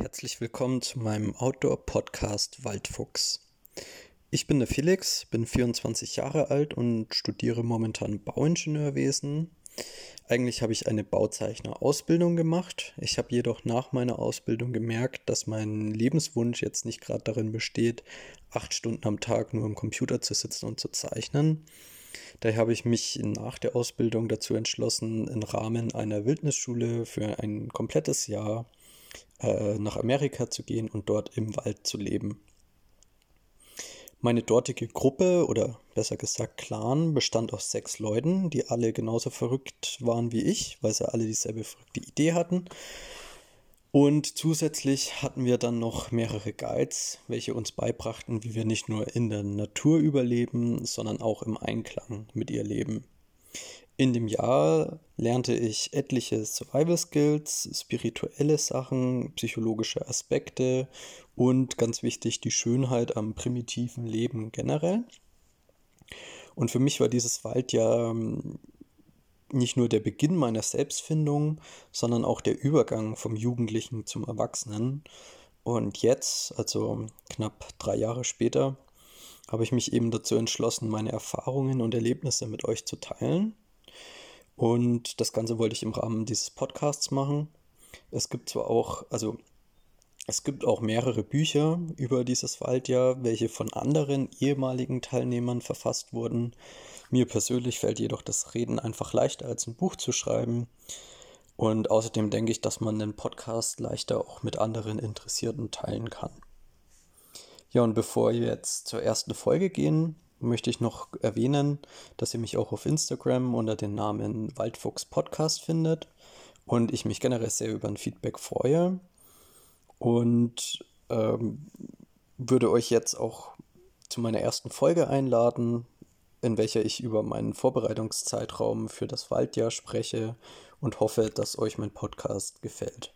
Herzlich willkommen zu meinem Outdoor-Podcast Waldfuchs. Ich bin der Felix, bin 24 Jahre alt und studiere momentan Bauingenieurwesen. Eigentlich habe ich eine Bauzeichner-Ausbildung gemacht. Ich habe jedoch nach meiner Ausbildung gemerkt, dass mein Lebenswunsch jetzt nicht gerade darin besteht, acht Stunden am Tag nur am Computer zu sitzen und zu zeichnen. Daher habe ich mich nach der Ausbildung dazu entschlossen, im Rahmen einer Wildnisschule für ein komplettes Jahr äh, nach Amerika zu gehen und dort im Wald zu leben. Meine dortige Gruppe oder besser gesagt Clan bestand aus sechs Leuten, die alle genauso verrückt waren wie ich, weil sie alle dieselbe verrückte Idee hatten. Und zusätzlich hatten wir dann noch mehrere Guides, welche uns beibrachten, wie wir nicht nur in der Natur überleben, sondern auch im Einklang mit ihr leben. In dem Jahr lernte ich etliche Survival Skills, spirituelle Sachen, psychologische Aspekte und ganz wichtig die Schönheit am primitiven Leben generell. Und für mich war dieses Waldjahr ähm, nicht nur der Beginn meiner Selbstfindung, sondern auch der Übergang vom Jugendlichen zum Erwachsenen. Und jetzt, also knapp drei Jahre später, habe ich mich eben dazu entschlossen, meine Erfahrungen und Erlebnisse mit euch zu teilen und das Ganze wollte ich im Rahmen dieses Podcasts machen. Es gibt zwar auch, also es gibt auch mehrere Bücher über dieses Waldjahr, welche von anderen ehemaligen Teilnehmern verfasst wurden. Mir persönlich fällt jedoch das Reden einfach leichter als ein Buch zu schreiben. Und außerdem denke ich, dass man den Podcast leichter auch mit anderen Interessierten teilen kann. Ja, und bevor wir jetzt zur ersten Folge gehen, möchte ich noch erwähnen, dass ihr mich auch auf Instagram unter dem Namen Waldfuchs Podcast findet und ich mich generell sehr über ein Feedback freue und ähm, würde euch jetzt auch zu meiner ersten Folge einladen, in welcher ich über meinen Vorbereitungszeitraum für das Waldjahr spreche und hoffe, dass euch mein Podcast gefällt.